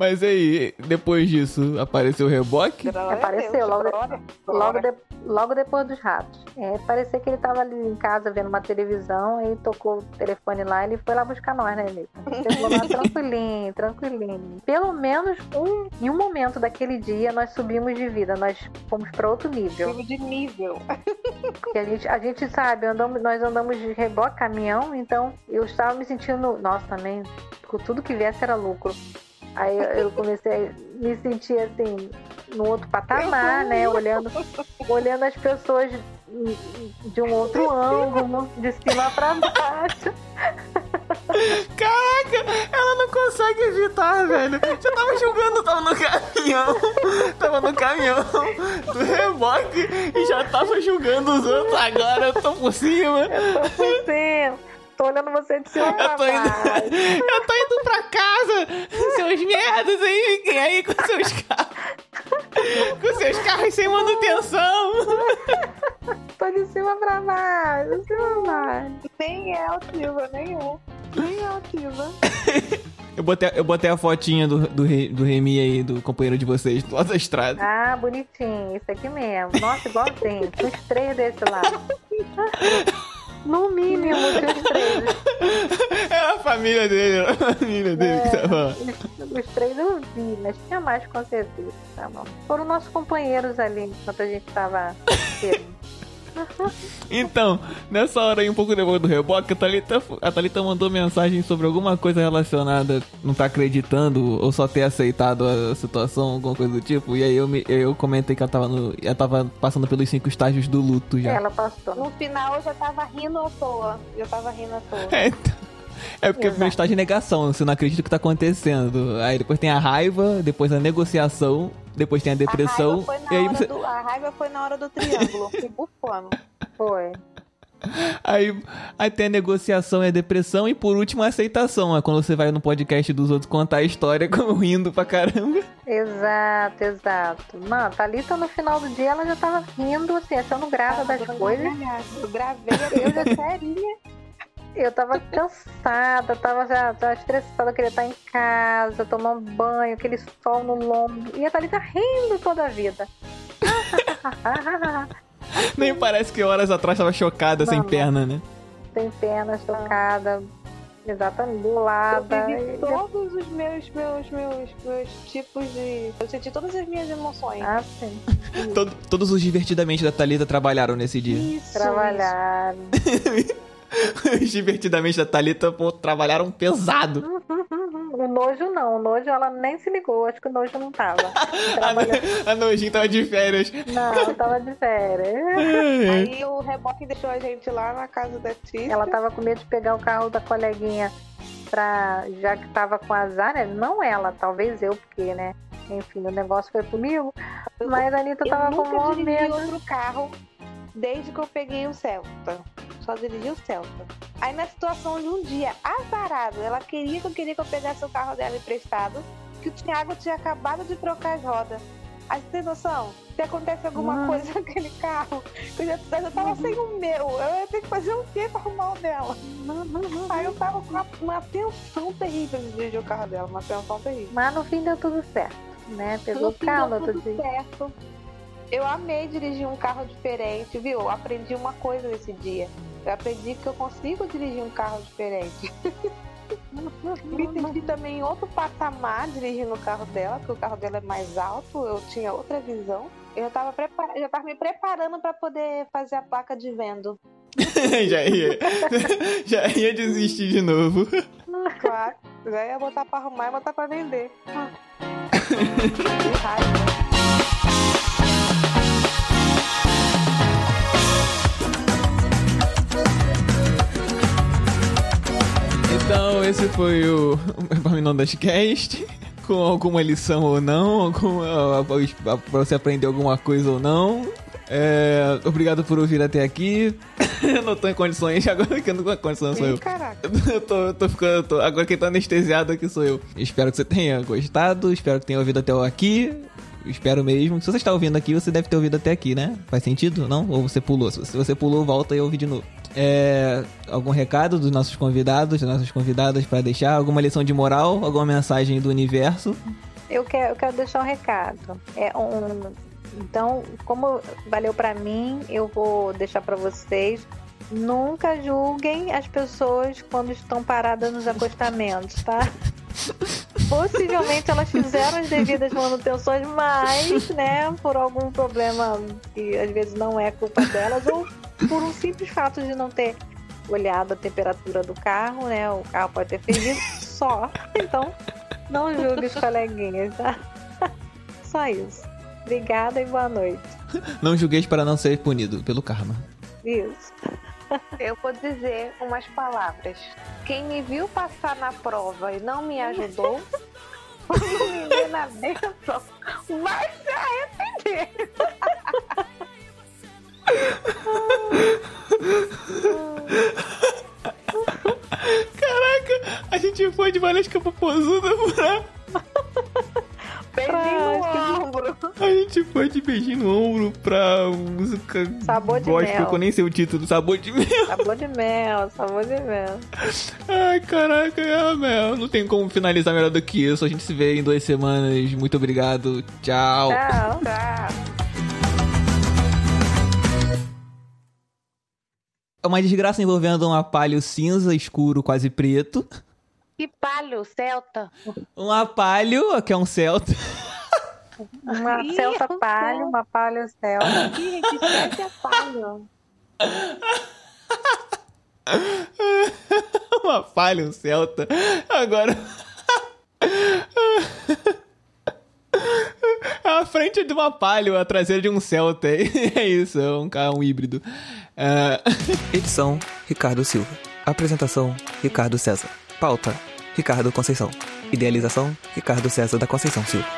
Mas aí, depois disso, apareceu o reboque? Apareceu, logo- glória, Logo, glória. de- logo depois dos ratos. É, parecia que ele tava ali em casa vendo uma televisão, aí tocou o telefone lá e ele foi lá buscar nós, né, Anitta? Chegou lá tranquilinho, tranquilinho. Pelo menos um, em um momento daquele dia nós subimos de vida, nós fomos para outro nível. Nível de nível. Porque a gente, a gente sabe, andamos, nós andamos de reboque, caminhão, então eu estava me sentindo, nossa, também, com tudo que viesse era lucro. Aí eu- eu comecei a me sentir assim, no outro patamar, né? Olhando, olhando as pessoas de- um outro ângulo, de cima para baixo. Caraca, ela não consegue evitar, velho. Já tava julgando, tava no caminhão. Tava no caminhão do reboque e já tava julgando os outros. Agora eu tô por cima. Tô por cima. Tô olhando você de cima pra Eu tô indo, eu tô indo pra casa, seus merdas aí, fiquem aí com seus carros. Com seus carros sem manutenção. Tô de cima pra baixo, de cima pra baixo. Nem é ativa, nem é. Nem é ativa. Eu botei, eu botei a fotinha do, do, do Remy aí, do companheiro de vocês, do lado da estrada. Ah, bonitinho, isso aqui mesmo. Nossa, igualzinho. Uns três desse lá. No mínimo, tinha uns três. Era a família dele, era a família dele que tava lá. Os, os três eu vi, mas tinha mais com certeza. Tá bom. Foram nossos companheiros ali enquanto a gente tava. Então, nessa hora aí, um pouco depois do reboque, a Thalita, a Thalita mandou mensagem sobre alguma coisa relacionada, não tá acreditando, ou só ter aceitado a situação, alguma coisa do tipo. E aí eu, me, eu comentei que ela tava, no, ela tava passando pelos cinco estágios do luto já. Ela passou. No final eu já tava rindo à toa. Já tava rindo à toa. É, então. É porque o primeiro estágio é negação, você não acredita o que tá acontecendo. Aí depois tem a raiva, depois a negociação, depois tem a depressão. A raiva foi na, e aí hora, você. do, a raiva foi na hora do triângulo. Fui bufando. Foi. Aí, aí tem a negociação e a depressão, e por último a aceitação. É quando você vai no podcast dos outros contar a história como rindo pra caramba. Exato, exato. A Thalita no final do dia ela já tava rindo, assim, achando graça das coisas. Eu gravei, eu já serinha. Eu tava cansada, tava já tava estressada, eu queria estar em casa, tomar um banho, aquele sol no lombo. E a Thalita rindo toda a vida. Nem parece que horas atrás tava chocada, sem Não. perna, né? Sem perna, chocada, exatamente, bolada. Eu vivi todos os meus, meus, meus, meus tipos de. Eu senti todas as minhas emoções. Ah, sim. Todo- todos os divertidamente da Thalita trabalharam nesse dia. Isso. Trabalhar. os divertidamente da Thalita, pô, trabalharam pesado. O nojo não, o nojo ela nem se ligou, acho que o nojo não tava. A, nojinha tava de férias. Não, tava de férias. Aí o reboque deixou a gente lá na casa da Trícia. Ela tava com medo de pegar o carro da coleguinha pra. já que tava com azar, né? Não ela, talvez eu, porque, né? Enfim, o negócio foi comigo. Mas a Anitta Eu tava com nunca maior dirigi medo. outro carro desde que eu peguei o Celta. Só dirigi o Celta. Aí na situação de um dia azarado, ela queria que eu queria que eu pegasse o carro dela emprestado, que o Thiago tinha acabado de trocar as rodas. Aí você tem noção? Se acontece alguma coisa naquele carro, eu já, eu já tava sem o meu, eu ia ter que fazer o quê pra arrumar o dela? Aí eu tava com uma, uma tensão terrível de dirigir o carro dela, uma tensão terrível. Mas no fim deu tudo certo, né? Pegou no deu outro tudo dia. certo. Eu amei dirigir um carro diferente, viu? Aprendi uma coisa nesse dia. Eu aprendi que eu consigo dirigir um carro diferente. Me senti também em outro patamar dirigindo o carro dela, porque o carro dela é mais alto, eu tinha outra visão. Eu já tava, prepar... já tava me preparando para poder fazer a placa de vendo. já ia. Já ia desistir de novo. Claro. Já ia botar pra arrumar e botar pra vender. que raiva. Então, esse foi o Epaminondas Cast. Com alguma lição ou não, alguma, pra você aprender alguma coisa ou não. É, obrigado por ouvir até aqui. Eu não tô em condições, agora que eu não tô em condições sou eu. Caraca. Eu tô, eu tô ficando. eu tô- agora quem tá anestesiado aqui sou eu. Espero que você tenha gostado, espero que tenha ouvido até aqui. Espero mesmo. Se você está ouvindo aqui, você deve ter ouvido até aqui, né? Faz sentido? Não? Ou você pulou? Se você- pulou, volta e ouve de novo. É, algum recado dos nossos convidados, das nossas convidadas para deixar? Alguma lição de moral? Alguma mensagem do universo? Eu quero, eu quero deixar um recado. É um, então, como valeu pra mim, eu vou deixar pra vocês. Nunca julguem as pessoas quando estão paradas nos acostamentos, tá? Possivelmente elas fizeram as devidas manutenções, mas, né, por algum problema que às vezes não é culpa delas, ou por um simples fato de não ter olhado a temperatura do carro, né? O carro pode ter fervido só. Então, não julgue os coleguinhas, tá? Só isso. Obrigada e boa noite. Não julgueis para não ser punido pelo karma. Isso. Eu vou dizer umas palavras. Quem me viu passar na prova e não me ajudou, quando me vê na benção, vai se arrepender. gente foi de Valesca Popozuda pra... Beijinho no ombro. A gente foi de beijinho no ombro pra música Sabor de gospel, mel. que eu nem sei o título, Sabor de Mel. Sabor de mel, sabor de mel. Ai, caraca, é, Mel. Não tem como finalizar melhor do que isso. A gente se vê em duas semanas. Muito obrigado. Tchau. Tchau. Tchau. É uma desgraça envolvendo um apalho cinza, escuro, quase preto. Que palho, Celta. Um apalho, que é um celta. Uma Ih, celta arrasou. palha, uma palha celta. Que gente, é palho. Uma palha, um celta. Agora. A frente de uma palha, a traseira de um celta. É isso, é um carro um híbrido. É, Edição: Ricardo Silva. Apresentação: Ricardo César. Pauta: Ricardo Conceição. Idealização: Ricardo César da Conceição Silva.